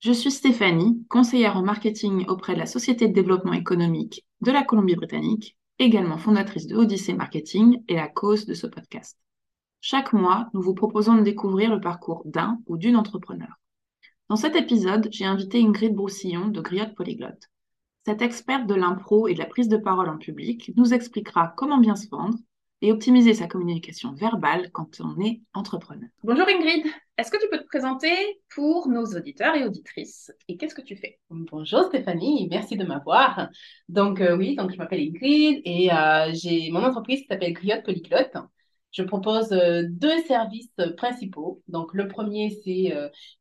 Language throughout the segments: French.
Je suis Stéphanie, conseillère en marketing auprès de la Société de développement économique de la Colombie-Britannique, également fondatrice de Odyssey Marketing et la cause de ce podcast. Chaque mois, nous vous proposons de découvrir le parcours d'un ou d'une entrepreneur. Dans cet épisode, j'ai invité Ingrid Broussillon de Griotte Polyglotte. Cette experte de l'impro et de la prise de parole en public nous expliquera comment bien se vendre et optimiser sa communication verbale quand on est entrepreneur. Bonjour Ingrid, est-ce que tu peux te présenter pour nos auditeurs et auditrices? Et qu'est-ce que tu fais? Bonjour Stéphanie, merci de m'avoir. Donc euh, oui, donc je m'appelle Ingrid et euh, j'ai mon entreprise qui s'appelle Griotte Polyglotte. Je propose euh, deux services principaux. Donc le premier c'est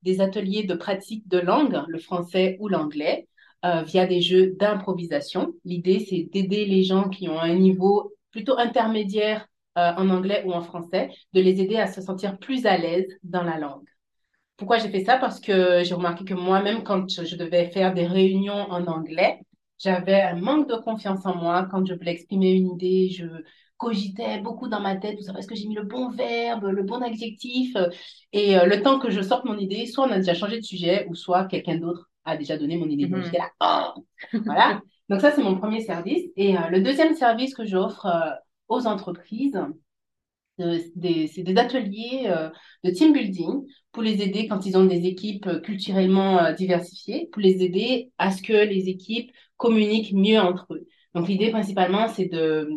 des ateliers de pratique de langue, le français ou l'anglais. via des jeux d'improvisation. L'idée, c'est d'aider les gens qui ont un niveau plutôt intermédiaire euh, en anglais ou en français, de les aider à se sentir plus à l'aise dans la langue. Pourquoi j'ai fait ça? Parce que j'ai remarqué que moi-même, quand je devais faire des réunions en anglais, j'avais un manque de confiance en moi. Quand je voulais exprimer une idée, je cogitais beaucoup dans ma tête. Vous savez, est-ce que j'ai mis le bon verbe, le bon adjectif? Et euh, le temps que je sorte mon idée, soit on a déjà changé de sujet, ou soit quelqu'un d'autre a déjà donné mon idée. Donc, mhm. là, oh voilà. Donc ça, c'est mon premier service. Et euh, le deuxième service que j'offre euh, aux entreprises, c'est des ateliers euh, de team building pour les aider quand ils ont des équipes culturellement diversifiées, pour les aider à ce que les équipes communiquent mieux entre eux. Donc l'idée principalement, c'est de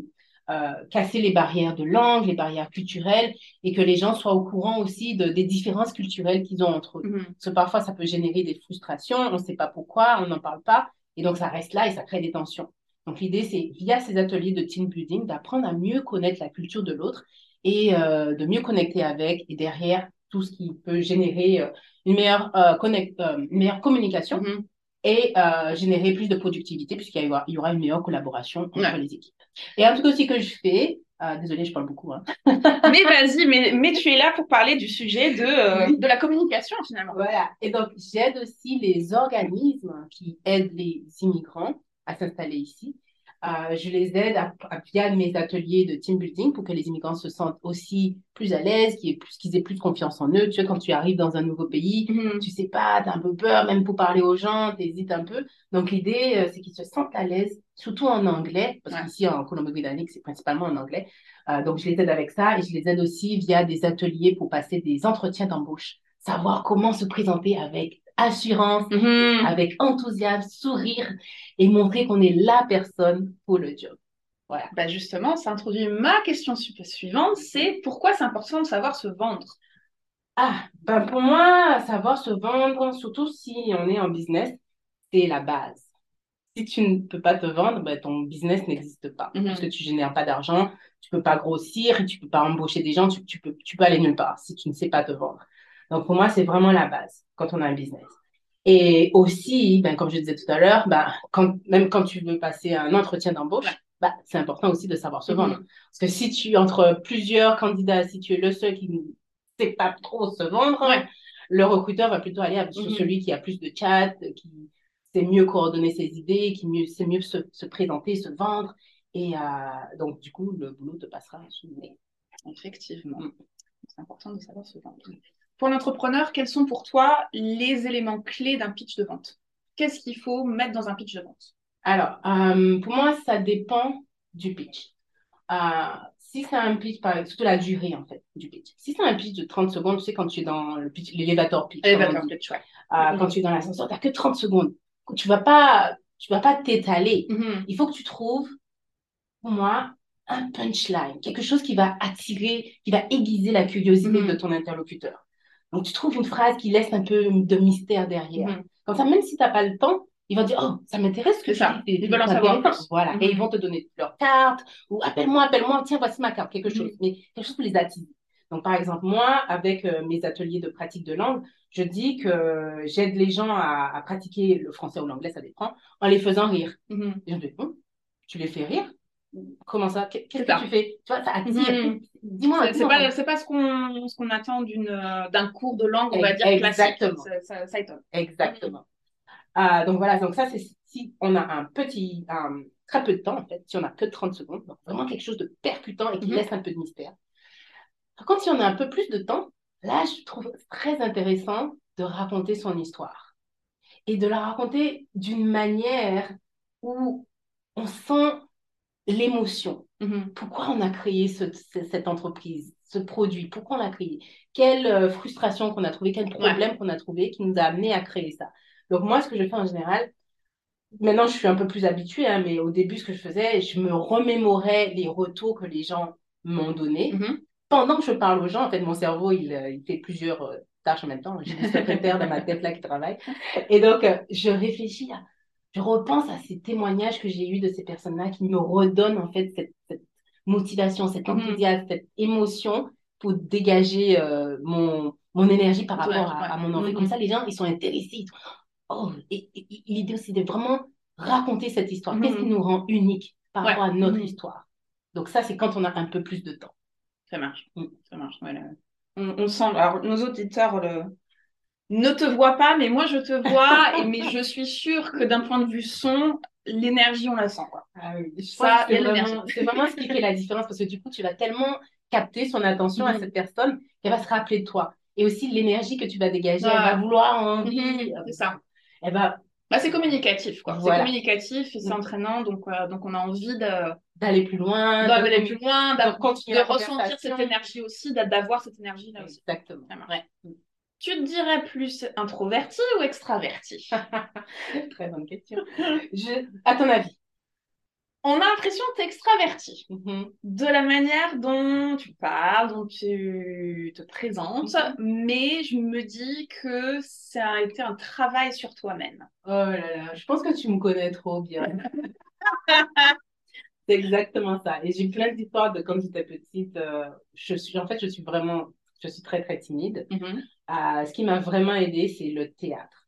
casser les barrières de langue, les barrières culturelles, et que les gens soient au courant aussi de, des différences culturelles qu'ils ont entre eux. Mm-hmm. Parce que parfois, ça peut générer des frustrations, on ne sait pas pourquoi, on n'en parle pas. Et donc, ça reste là et ça crée des tensions. Donc, l'idée, c'est via ces ateliers de team building, d'apprendre à mieux connaître la culture de l'autre et euh, de mieux connecter avec. Et derrière, tout ce qui peut générer euh, une, meilleure, euh, connect, meilleure communication mm-hmm. et générer plus de productivité puisqu'il y aura une meilleure collaboration entre les équipes. Et un truc aussi que je fais, désolée, je parle beaucoup. Hein. mais vas-y, mais, mais, tu es là pour parler du sujet de, de la communication finalement. Voilà. Et donc, j'aide aussi les organismes qui aident les immigrants à s'installer ici euh, je les aide à, via mes ateliers de team building pour que les immigrants se sentent aussi plus à l'aise, qu'ils aient, plus de confiance en eux. Tu sais, quand tu arrives dans un nouveau pays, tu mhm. tu sais pas, tu as un peu peur, même pour parler aux gens, tu hésites un peu. Donc, l'idée, euh, c'est qu'ils se sentent à l'aise, surtout en anglais, parce qu'ici, en Colombie-Britannique, c'est principalement en anglais. Euh, donc, je les aide avec ça et je les aide aussi via des ateliers pour passer des entretiens d'embauche, savoir comment se présenter avec assurance, mm-hmm. avec enthousiasme, sourire et montrer qu'on est la personne pour le job. Voilà. Bah justement, ça introduit ma question suivante, c'est pourquoi c'est important de savoir se vendre? Ah, ben pour moi, savoir se vendre, surtout si on est en business, c'est la base. Si tu ne peux pas te vendre, ben ton business n'existe pas. Mm-hmm. Parce que tu génères pas d'argent, tu peux pas grossir, tu peux pas embaucher des gens, tu, tu, peux, tu peux aller nulle part si tu ne sais pas te vendre. Donc, pour moi, c'est vraiment la base quand on a un business. Et aussi, ben, comme je disais tout à l'heure, ben, quand, même quand tu veux passer un entretien d'embauche, ben, c'est important aussi de savoir se vendre. Mm-hmm. Parce que si tu, entre plusieurs candidats, si tu es le seul qui ne sait pas trop se vendre, le recruteur va plutôt aller sur mm-hmm. celui qui a plus de chat, qui sait mieux coordonner ses idées, qui mieux, sait mieux se, se présenter, se vendre. Et euh, donc, du coup, le boulot te passera sous le nez. Effectivement. Mm. C'est important de savoir se vendre. Pour l'entrepreneur, quels sont pour toi les éléments clés d'un pitch de vente? Qu'est-ce qu'il faut mettre dans un pitch de vente? Alors, euh, pour moi, ça dépend du pitch. Euh, si c'est un pitch, par, surtout la durée en fait du pitch. Si c'est un pitch de 30 secondes, tu sais, quand tu es dans le pitch, l'élévateur pitch. pitch, ouais. Euh, quand tu es dans l'ascenseur, tu n'as que 30 secondes. Tu ne vas pas tu vas pas t'étaler. Mm-hmm. Il faut que tu trouves, pour moi, un punchline, quelque chose qui va attirer, qui va aiguiser la curiosité mm-hmm. de ton interlocuteur. Donc, tu trouves une phrase qui laisse un peu de mystère derrière. Mhm. Comme ça, même si tu n'as pas le temps, ils vont dire, oh, ça m'intéresse que ça. Ils veulent en savoir plus. Voilà. Et ils mhm. vont te donner leur carte, ou appelle-moi, appelle-moi, tiens, voici ma carte, quelque chose. Mhm. Mais quelque chose pour les attiser. Donc, par exemple, moi, avec euh, mes ateliers de pratique de langue, je dis que j'aide les gens à, pratiquer le français ou l'anglais, ça dépend, en les faisant rire. Les gens disent, tu les fais rire? Comment ça? Qu'est- Qu'est-ce que tu fais? Tu vois, ça attire. Mhm. Dis-moi. C'est- C'est pas, c'est pas ce qu'on ce qu'on attend d'une, d'un cours de langue, on va dire, Exactement. classique. Ça, ça, ça étonne. Exactement. Euh, donc voilà, donc ça, c'est si on a un petit, un- très peu de temps, en fait, si on a que 30 secondes, donc vraiment quelque chose de percutant et qui Mhm. laisse un peu de mystère. Par contre, si on a un peu plus de temps, là, je trouve très intéressant de raconter son histoire. Et de la raconter d'une manière où on sent l'émotion. Mhm. Pourquoi on a créé ce- ce- cette entreprise, ce produit? Pourquoi on l'a créé? Quelle euh, frustration qu'on a trouvé, quel problème qu'on a trouvé qui nous a amené à créer ça? Donc moi, ce que je fais en général, maintenant je suis un peu plus habituée, hein, mais au début, ce que je faisais, je me remémorais les retours que les gens m'ont donnés. Mhm. Pendant que je parle aux gens, en fait, mon cerveau, il, euh, il fait plusieurs euh, tâches en même temps. J'ai une secrétaire dans ma tête là qui travaille. Et donc, je réfléchis à, je repense à ces témoignages que j'ai eus de ces personnes-là qui me redonnent en fait cette, cette motivation, cet Mhm. enthousiasme, cette émotion pour dégager euh, mon, mon énergie par rapport Ouais, à, mon envie. Mhm. Comme ça, les gens, ils sont intéressés. Oh, et, l'idée aussi de vraiment raconter cette histoire. Qu'est-ce qui nous rend unique par Ouais. rapport à notre histoire? Donc ça, c'est quand on a un peu plus de temps. Ça marche. Ça marche. on, on sent. Alors, nos auditeurs le- ne te voient pas, mais moi, je te vois. et, mais je suis sûre que d'un point de vue son, l'énergie, on la sent. Quoi. Ah oui, Ça, c'est vraiment, vraiment ce qui fait la différence parce que du coup, tu vas tellement capter son attention à Mhm. cette personne qu'elle va se rappeler de toi. Et aussi l'énergie que tu vas dégager, elle va vouloir envie. Mhm, c'est ça. Elle va Bah, c'est communicatif, quoi. Voilà. C'est communicatif et c'est Mm. entraînant, donc, euh, donc on a envie de, d'aller plus loin, d'aller plus loin, de ressentir cette énergie aussi, d'a- d'avoir cette énergie-là aussi. Exactement. Ouais. Tu te dirais plus introverti ou extraverti? Très bonne question. Je... À ton avis? On a l'impression que tu es extraverti. Mhm. de la manière dont tu parles, dont tu te présentes, mais je me dis que ça a été un travail sur toi-même. Oh là là, je pense que tu me connais trop bien. C'est exactement ça. Et j'ai plein d'histoires de quand j'étais petite. euh, je suis, en fait, je suis vraiment, je suis très, très timide. Euh, ce qui m'a vraiment aidé, c'est le théâtre.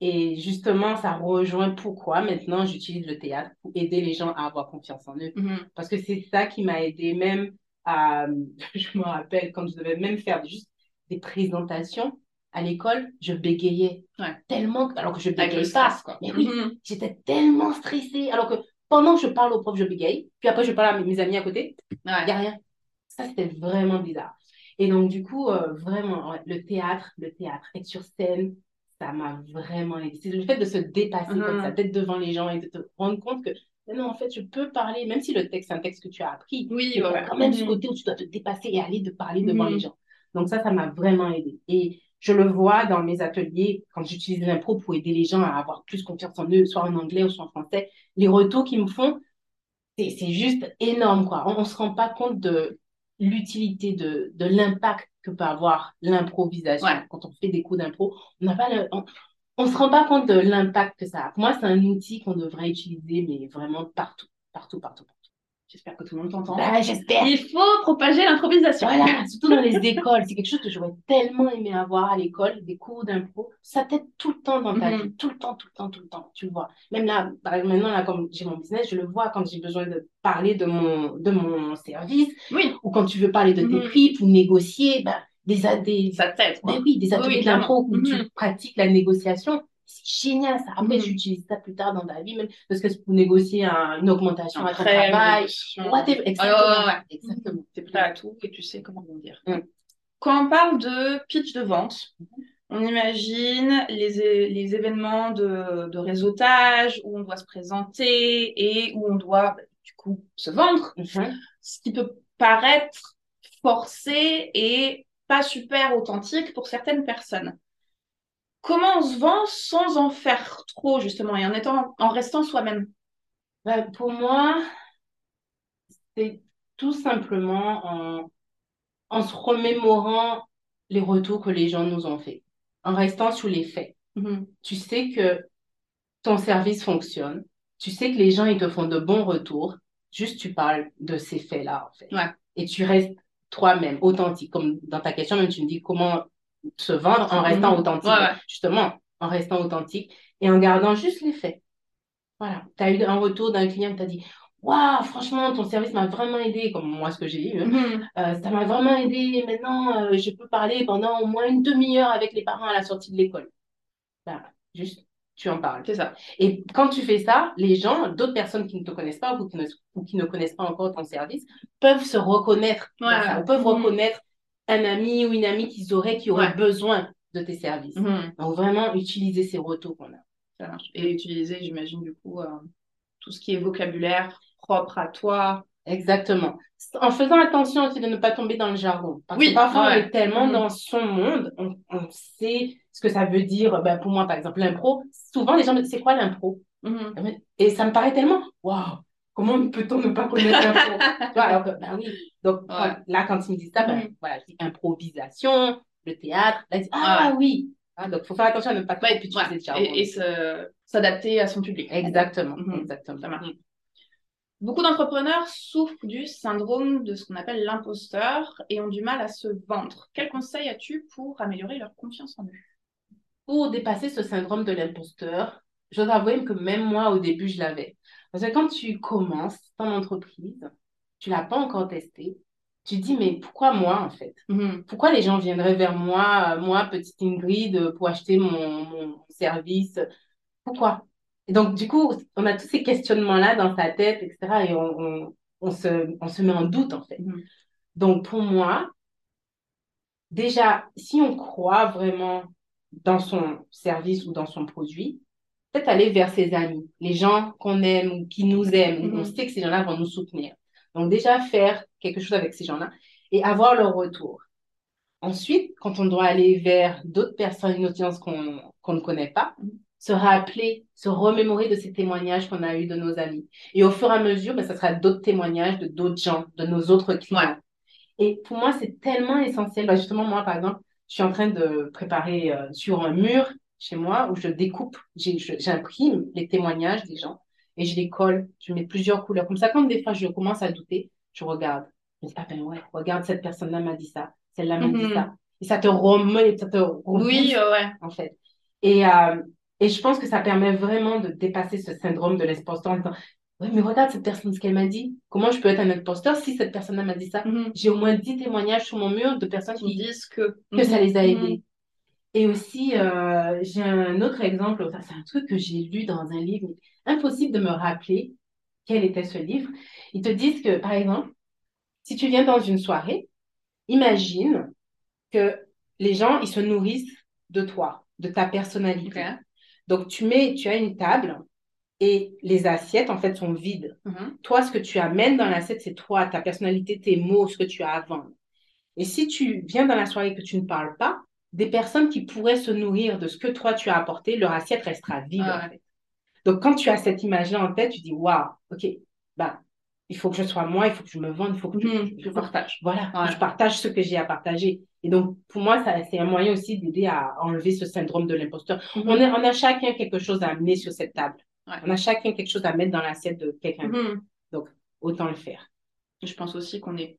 Et justement, ça rejoint pourquoi maintenant j'utilise le théâtre pour aider les gens à avoir confiance en eux. Parce que c'est ça qui m'a aidé même à, je me rappelle, quand je devais même faire juste des présentations à l'école, je bégayais Ouais. tellement, alors que je bégayais pas. quoi. Mais oui, Mhm. j'étais tellement stressée. Alors que pendant que je parle au prof, je bégaye. Puis après, je parle à mes mes amis à côté. Il Ouais. n'y a rien. Ça, c'était vraiment bizarre. Et donc, du coup, euh, vraiment, le théâtre, le théâtre, être sur scène, ça m'a vraiment aidé. C'est le fait de se dépasser comme ça, d'être devant les gens et de te rendre compte que, non, en fait, je peux parler, même si le texte, c'est un texte que tu as appris, Oui, il quand même ce Mhm. côté où tu dois te dépasser et aller de parler devant les gens. Donc ça, ça m'a vraiment aidé. Et je le vois dans mes ateliers, quand j'utilise l'impro pour aider les gens à avoir plus confiance en eux, soit en anglais ou soit en français, les retours qu'ils me font, c'est c'est juste énorme, quoi. On ne se rend pas compte de l'utilité, de, de l'impact que peut avoir l'improvisation. Ouais. Quand on fait des cours d'impro, on n'a pas le- on, on se rend pas compte de l'impact que ça a. Pour moi, c'est un outil qu'on devrait utiliser, mais vraiment partout, partout, partout. J'espère que tout le monde t'entend. Bah, j'espère. Il faut propager l'improvisation. Voilà, surtout dans les écoles. C'est quelque chose que j'aurais tellement aimé avoir à l'école, des cours d'impro. Ça t'aide tout le temps dans ta Mhm. vie, tout le temps, tout le temps, tout le temps. Tu le vois. Même là, maintenant, là, comme j'ai mon business, je le vois quand j'ai besoin de parler de mon, de mon service Oui, ou quand tu veux parler de tes prix pour négocier, bah, des, des, ça t'aide. oui, des ateliers oui, d'impro où tu Mhm. pratiques la négociation. C'est génial, ça. Après, tu utilises ça plus tard dans ta vie, même parce que c'est pour négocier un- une augmentation à ton travail. Ouais, Exactement. ouais. Exactement. T'es prêt à tout et tu sais comment dire. Mm. Quand on parle de pitch de vente, on imagine les, les événements de, de réseautage où on doit se présenter et où on doit bah, du coup se vendre, Mhm. ce qui peut paraître forcé et pas super authentique pour certaines personnes. Comment on se vend sans en faire trop justement et en étant en restant soi-même? Bah, pour moi, c'est tout simplement en, en se remémorant les retours que les gens nous ont faits, en restant sur les faits. Mhm. Tu sais que ton service fonctionne, tu sais que les gens ils te font de bons retours, juste tu parles de ces faits-là en fait. Ouais. Et tu restes toi-même, authentique. Comme dans ta question, même tu me dis comment se vendre en restant authentique. Ouais. Justement, en restant authentique et en gardant juste les faits. Voilà. Tu as eu un retour d'un client qui t'a dit Waouh, franchement, ton service m'a vraiment aidé, comme moi, ce que j'ai eu. hein. Mhm. Euh, ça m'a vraiment aidé. Maintenant, euh, je peux parler pendant au moins une demi-heure avec les parents à la sortie de l'école. Ben, juste, tu en parles. C'est ça. Et quand tu fais ça, les gens, d'autres personnes qui ne te connaissent pas ou qui ne, ou qui ne connaissent pas encore ton service, peuvent se reconnaître Ouais. ça, peuvent Mhm. reconnaître un ami ou une amie qu'ils auraient, qui aurait Ouais. besoin de tes services. Mhm. Donc, vraiment, utiliser ces retours qu'on a. Ça marche. Et utiliser, j'imagine, du coup, euh, tout ce qui est vocabulaire propre à toi. Exactement. En faisant attention aussi de ne pas tomber dans le jargon. Parce Oui, que parfois, on ouais. est tellement Mhm. dans son monde, on, on sait ce que ça veut dire. Ben, pour moi, par exemple, l'impro. Souvent, les gens me disent, c'est quoi l'impro? Mhm. Et ça me paraît tellement, waouh, comment peut-on ne pas connaître l'impro? Tu vois, alors que, ben oui. Donc, quand- Ouais. là, quand ils me disent ça, ben, Mhm. voilà, je dis improvisation, le théâtre. Là, disent, ah oui. Ah, donc, il faut faire attention à ne pas trop Ouais, ouais. le jargon. Et, et s'adapter à son public. Exactement, Mhm. exactement. Ça marche. Beaucoup d'entrepreneurs souffrent du syndrome de ce qu'on appelle l'imposteur et ont du mal à se vendre. Quel conseil as-tu pour améliorer leur confiance en eux? pour dépasser ce syndrome de l'imposteur, je dois avouer que même moi, au début, je l'avais. Parce que quand tu commences ton entreprise, tu l'as pas encore testé, tu te dis, mais pourquoi moi, en fait? Mhm. Pourquoi les gens viendraient vers moi, euh, moi, petite Ingrid, euh, pour acheter mon, mon service? Pourquoi? Et donc, du coup, on a tous ces questionnements-là dans sa tête, etc. Et on, on, on se, on se met en doute, en fait. Mhm. Donc, pour moi, déjà, si on croit vraiment dans son service ou dans son produit, peut-être aller vers ses amis, les gens qu'on aime ou qui nous aiment, où on Mhm. sait que ces gens-là vont nous soutenir. Donc, déjà, faire quelque chose avec ces gens-là et avoir leur retour. Ensuite, quand on doit aller vers d'autres personnes, une audience qu'on qu'on ne connaît pas, Mhm. se rappeler, se remémorer de ces témoignages qu'on a eus de nos amis. Et au fur et à mesure, ben, ça sera d'autres témoignages de d'autres gens, de nos autres clients. Et pour moi, c'est tellement essentiel. Ben, justement, moi, par exemple, je suis en train de préparer euh, sur un mur chez moi où je découpe, j'imprime les témoignages des gens et je les colle. Je mets plusieurs couleurs. Comme ça, quand des fois je commence à douter, je regarde. Je me dis, ah ben ouais, regarde, cette personne-là m'a dit ça, celle-là m'a dit Mhm. ça. Et ça te remet, ça te Oui, rebooste, euh, ouais. en fait. Et, euh, et je pense que ça permet vraiment de dépasser ce syndrome de l'imposteur en disant, oui, mais regarde cette personne, ce qu'elle m'a dit. Comment je peux être un imposteur si cette personne-là m'a dit ça? Mhm. J'ai au moins 10 témoignages sur mon mur de personnes Qui qui, disent que... que ça les a Mhm. aidés. Et aussi, euh, j'ai un autre exemple, c'est un truc que j'ai lu dans un livre, impossible de me rappeler quel était ce livre. Ils te disent que, par exemple, si tu viens dans une soirée, imagine que les gens, ils se nourrissent de toi, de ta personnalité. Donc, tu mets, tu as une table et les assiettes, en fait, sont vides. Mhm. Toi, ce que tu amènes dans l'assiette, c'est toi, ta personnalité, tes mots, ce que tu as à vendre. Et si tu viens dans la soirée et que tu ne parles pas, des personnes qui pourraient se nourrir de ce que toi tu as apporté, leur assiette restera vide. Ah en fait. Donc, quand tu as cette image-là en tête, tu dis, waouh, ok, ben, il faut que je sois moi, il faut que je me vende, il faut que je, faut- partage. voilà, je partage ce que j'ai à partager. Et donc, pour moi, ça, c'est un moyen aussi d'aider à enlever ce syndrome de l'imposteur. Mhm. On, a, on a chacun quelque chose à amener sur cette table. Ouais. On a chacun quelque chose à mettre dans l'assiette de quelqu'un. Mhm. Autant le faire. Je pense aussi qu'on est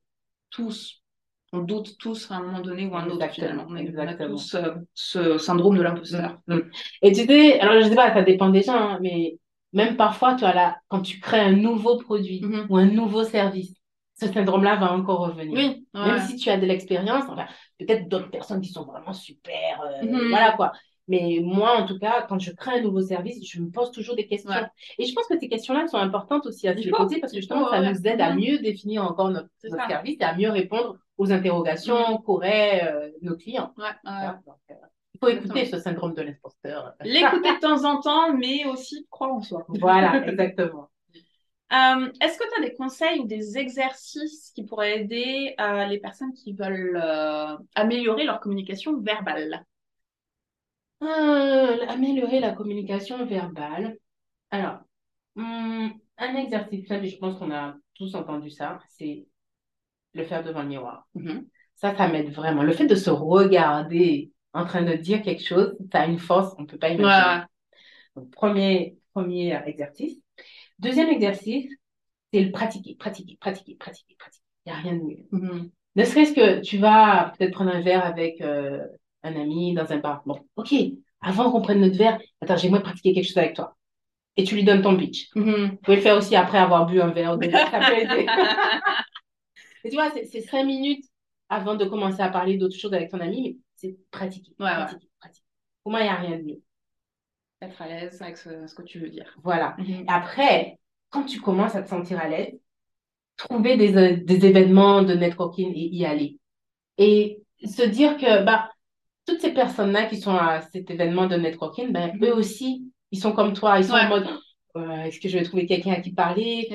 tous, on doute tous à un moment donné ou à un autre Exactement, finalement. On, a tous euh, ce syndrome de l'imposteur. Mm. Et tu sais, alors je sais pas, ça dépend des gens, hein, mais même parfois, tu vois, là, quand tu crées un nouveau produit Mhm. ou un nouveau service, ce syndrome-là va encore revenir. Oui, ouais. Même si tu as de l'expérience, enfin, peut-être d'autres personnes qui sont vraiment super, euh, Mhm. voilà quoi. Mais moi, en tout cas, quand je crée un nouveau service, je me pose toujours des questions. Ouais. Et je pense que ces questions-là sont importantes aussi à se poser parce que justement, ça ouais. nous aide à Mhm. mieux définir encore notre, service et à mieux répondre aux interrogations qu'auraient euh, nos clients. Ouais. Donc, euh, il faut écouter ce syndrome de l'imposteur. L'écouter de temps en temps, mais aussi croire en soi. Voilà, exactement. Euh, Est-ce que tu as des conseils ou des exercices qui pourraient aider les personnes qui veulent améliorer leur communication verbale? Euh, améliorer la communication verbale. Alors, hum, un exercice simple, je pense qu'on a tous entendu ça, c'est le faire devant le miroir. Mhm. Ça, ça m'aide vraiment. Le fait de se regarder en train de dire quelque chose, ça a une force, on ne peut pas imaginer. Donc, premier, premier exercice. Deuxième exercice, c'est le pratiquer, pratiquer, pratiquer, pratiquer, pratiquer. Il n'y a rien de mieux. Mhm. Ne serait-ce que tu vas peut-être prendre un verre avec euh, un ami dans un bar. Bon, ok, avant qu'on prenne notre verre, attends, j'aimerais pratiquer quelque chose avec toi. et tu lui donnes ton pitch. Mhm. Vous pouvez le faire aussi après avoir bu un verre. donc ça peut aider. Et tu vois, c'est cinq minutes avant de commencer à parler d'autres choses avec ton ami, mais c'est pratiquer, Ouais, ouais. pratiquer, pratiquer. Pour moi, il n'y a rien de mieux. Être à l'aise avec ce, ce que tu veux dire. Voilà. Mhm. Après, quand tu commences à te sentir à l'aise, trouver des, euh, des événements de networking et y aller. Et se dire que bah, toutes ces personnes-là qui sont à cet événement de networking, ben, Mhm. eux aussi, ils sont comme toi. Ils sont Ouais. en mode, euh, est-ce que je vais trouver quelqu'un à qui parler?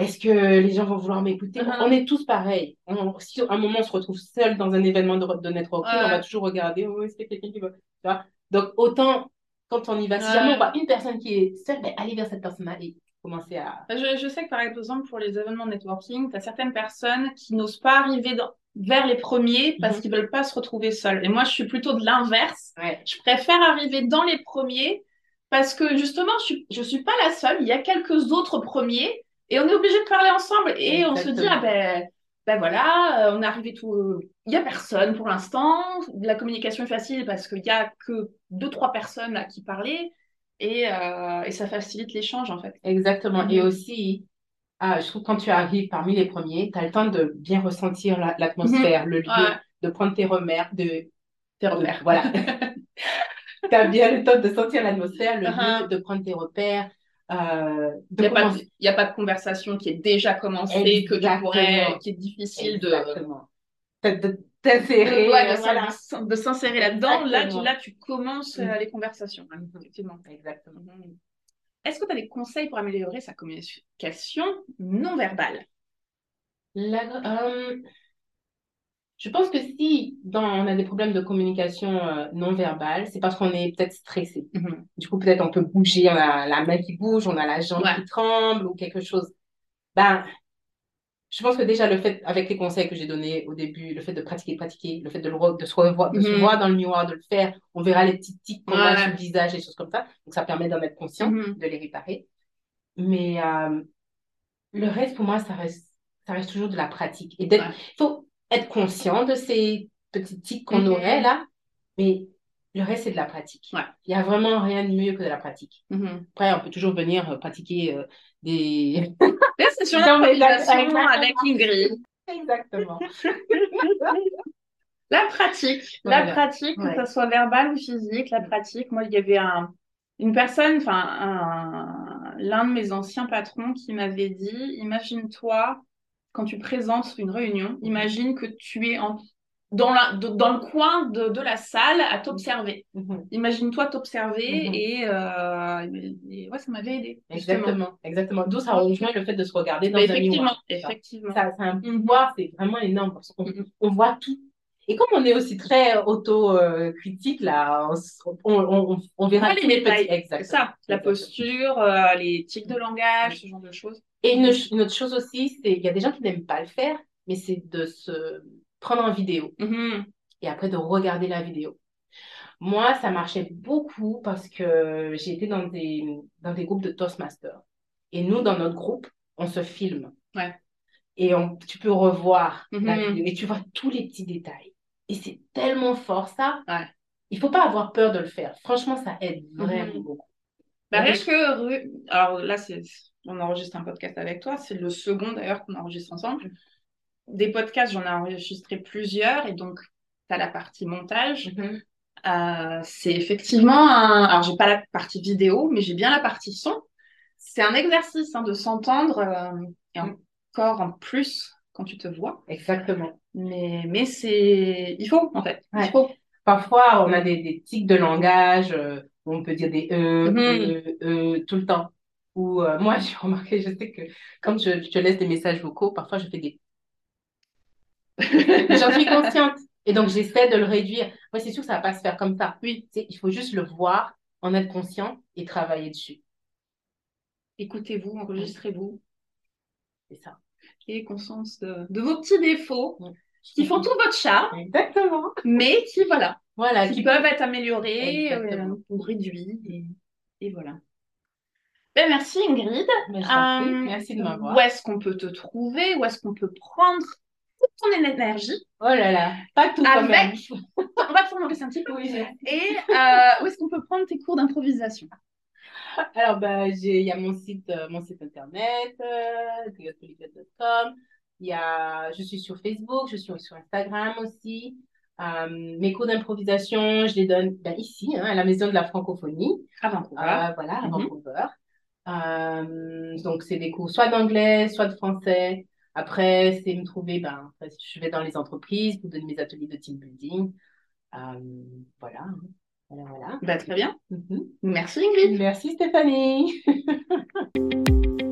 Est-ce que les gens vont vouloir m'écouter? On est tous pareils. On- si à un moment on se retrouve seul dans un événement de, de networking, Ouais. on va toujours regarder, oh, est-ce qu'il y a quelqu'un qui va. Tu vois? Donc, autant quand on y va, si jamais on voit une personne qui est seule, ben, allez vers cette personne-là et commencer à. Je, je sais que par exemple, pour les événements de networking, tu as certaines personnes qui n'osent pas arriver dans- vers les premiers parce Mhm. qu'ils veulent pas se retrouver seuls. Et moi, je suis plutôt de l'inverse. Ouais. Je préfère arriver dans les premiers parce que justement, je suis, je suis pas la seule. Il y a quelques autres premiers et on est obligé de parler ensemble. Et on se dit, ah ben, ben voilà, euh, on est arrivé tout. Il y a personne pour l'instant. La communication est facile parce qu'il y a que deux, trois personnes à qui parler. Et, euh, et ça facilite l'échange en fait. Exactement. Mhm. Et aussi, ah, je trouve que quand tu arrives parmi les premiers, tu as le temps de bien ressentir la- l'atmosphère, le lieu, Mhm. Ouais. de prendre tes repères, de, Tes de- repères. voilà. tu as bien le temps de sentir l'atmosphère, le Uh-huh. lieu, de prendre tes repères, euh, Il de n'y a, de- a pas de conversation qui est déjà commencée, que tu pourrais, qui est difficile de, Exactement. De, t'insérer, Ouais, de euh, voilà. de s'insérer là-dedans. Là, tu, là, tu commences euh, Mhm. les conversations. Effectivement. Exactement. Mhm. Est-ce que tu as des conseils pour améliorer sa communication non verbale? La- euh, je pense que si dans, on a des problèmes de communication euh, non verbale, c'est parce qu'on est peut-être stressé. Du coup, peut-être on peut bouger, on a la main qui bouge, on a la jambe Ouais. qui tremble ou quelque chose. Ben, je pense que déjà le fait, avec les conseils que j'ai donnés au début, le fait de pratiquer, pratiquer, le fait de, le de se revoir, de se Mhm. voir dans le miroir, de le faire, on verra les petits tics qu'on a Ouais. sur le visage et des choses comme ça. Donc, ça permet d'en être conscient, Mhm. de les réparer. Mais euh, le reste, pour moi, ça reste, ça reste toujours de la pratique. Et d'être, Ouais. il faut être conscient de ces petits tics qu'on Mhm. aurait là, mais le reste, c'est de la pratique. Ouais. Il n'y a vraiment rien de mieux que de la pratique. Après, on peut toujours venir euh, pratiquer euh, des... C'est sur exactement. avec Ingrid. Exactement. La pratique, Voilà. la pratique, que ce soit verbal ou physique, la pratique. Moi, il y avait un, une personne, enfin, l'un de mes anciens patrons qui m'avait dit, imagine-toi, quand tu présentes une réunion, imagine que tu es en, dans, la, de- dans le coin de, de la salle à t'observer. Mhm. Imagine-toi t'observer Mhm. et, euh, et ouais, ça m'avait aidé. justement. Exactement. Exactement. D'où ça rejoint le fait de se regarder dans Mais un effectivement, miroir. effectivement. Ça, c'est un Mhm. pouvoir, c'est vraiment énorme parce qu'on on voit tout. Et comme on est aussi très auto-critique, là, on, on, on, on verra les détails, petits. Ça, la posture, euh, les tics de langage, ce genre de choses. Et une, autre chose aussi, c'est il y a des gens qui n'aiment pas le faire, mais c'est de se prendre en vidéo Mhm. et après de regarder la vidéo. Moi, ça marchait beaucoup parce que été dans des, dans des groupes de Toastmasters. Et nous, dans notre groupe, on se filme. Ouais. Et on, tu peux revoir la Mhm. vidéo et tu vois tous les petits détails. Et c'est tellement fort, ça. Ouais. Il faut pas avoir peur de le faire. Franchement, ça aide vraiment Mhm. beaucoup. Bah, que, alors là, c'est, on enregistre un podcast avec toi, c'est le second d'ailleurs qu'on enregistre ensemble. Des podcasts, j'en ai enregistré plusieurs et donc, tu as la partie montage. Mhm. Euh, c'est effectivement un, alors j'ai pas la partie vidéo, mais j'ai bien la partie son. C'est un exercice hein, de s'entendre euh, et encore en plus quand tu te vois. Exactement. Mais, mais c'est, il faut en fait, Ouais. il faut. Parfois, on a des, des tics de langage, euh, où on peut dire des e, e, e, tout le temps. Ou euh, moi, j'ai remarqué, je sais que quand je, je te laisse des messages vocaux, parfois je fais des. J'en suis consciente. Et donc, j'essaie de le réduire. Moi, c'est sûr que ça va pas se faire comme ça. Oui, il faut juste le voir, en être conscient et travailler dessus. Écoutez-vous, enregistrez-vous. C'est ça. et conscience de, de vos petits défauts qui font tout votre charme, Exactement. mais qui, voilà, Voilà. qui qui- peuvent être améliorés euh, ou réduits. Et, et voilà. Ben, merci Ingrid. Prie. Euh, Merci de m'avoir. Où est-ce qu'on peut te trouver? Où est-ce qu'on peut prendre ton énergie? Oh là là. Pas tout quand même. Avec- On va te demander un petit peu. Et euh, où est-ce qu'on peut prendre tes cours d'improvisation? Alors, bah, il y a mon site, euh, mon site internet, euh, griotpolyglot.com. Il y a, je suis sur Facebook, je suis sur Instagram aussi. Euh, mes cours d'improvisation, je les donne ben, ici, hein, à la Maison de la Francophonie. À Vancouver. Euh, voilà, à Mhm. Vancouver. Euh, donc, c'est des cours soit d'anglais, soit de français. Après, c'est me trouver, ben, je vais dans les entreprises pour donner mes ateliers de team building. Euh, voilà. Voilà, voilà. Bah, très bien. Mhm. Merci Ingrid. Merci Stéphanie.